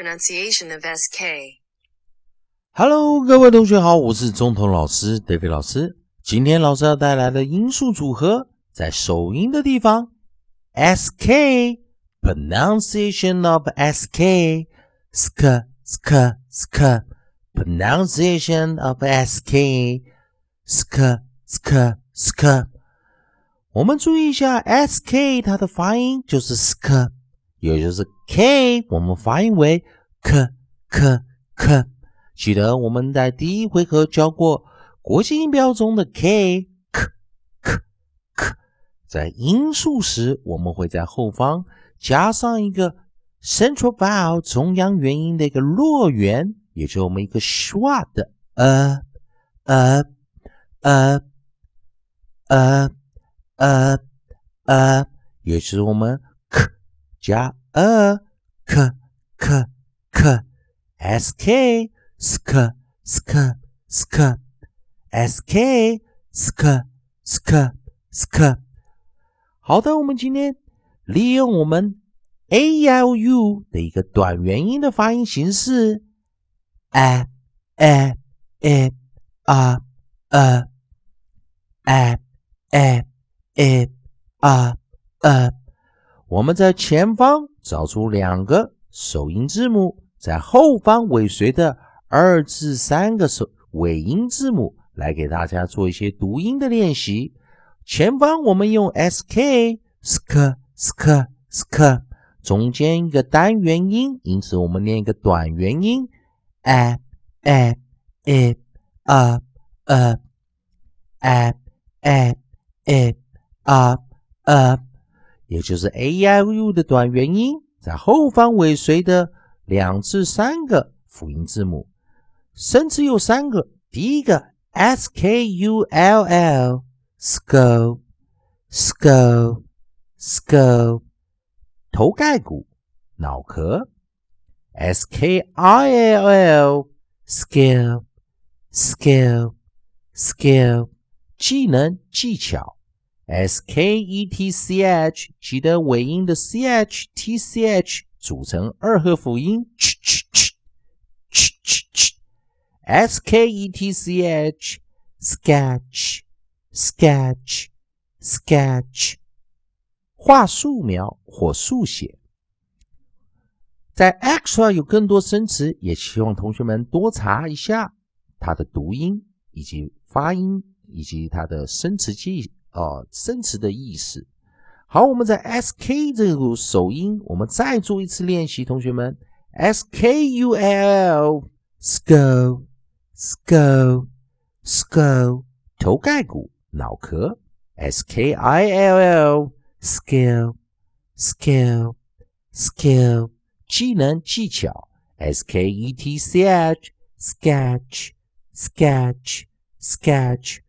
pronunciation of SK. Hello，各位同学好，我是中童老师 David 老师。今天老师要带来的音素组合，在首音的地方，sk pronunciation of sk sk sk sk pronunciation of sk sk sk sk。我们注意一下，sk 它的发音就是 sk，也就是 k 我们发音为 k k k。记得我们在第一回合教过国际音标中的 k k k k，在音素时，我们会在后方加上一个 central vowel 中央元音的一个落元，也就是我们一个 schwa 的呃呃呃呃呃呃，也就是我们加呃 k k k s k。sk sk sk sk sk sk sk。好的，我们今天利用我们 a l u 的一个短元音的发音形式，a a a a a a a a a a。我们在前方找出两个首音字母，在后方尾随的。二至三个首尾音字母来给大家做一些读音的练习。前方我们用 s k sk sk sk，中间一个单元音，因此我们念一个短元音 a a a a a a a a a a，也就是 a i u 的短元音，在后方尾随的两至三个辅音字母。生词有三个，第一个 s k u l l，skull，skull，skull，头盖骨，脑壳；s k i l l，skill，skill，skill，技能技巧；s k e t c h，记得尾音的 c h t c h 组成二合辅音。S K E T C H sketch sketch sketch 画素描或速写。在 extra 有更多生词，也希望同学们多查一下它的读音以及发音以及它的生词记忆哦生词的意思。好，我们在 S K 这个首音，我们再做一次练习，同学们 S K U L skull。skull skull 头盖骨脑壳 s k i l l skill skill skill 技能技巧 s k e t c h sketch sketch sketch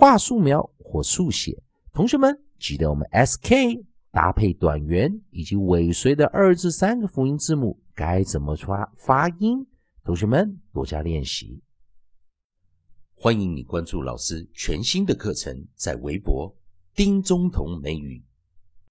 画素描或速写。同学们记得我们 s k 搭配短元以及尾随的二至三个辅音字母该怎么发发音？同学们多加练习。欢迎你关注老师全新的课程，在微博丁中同美语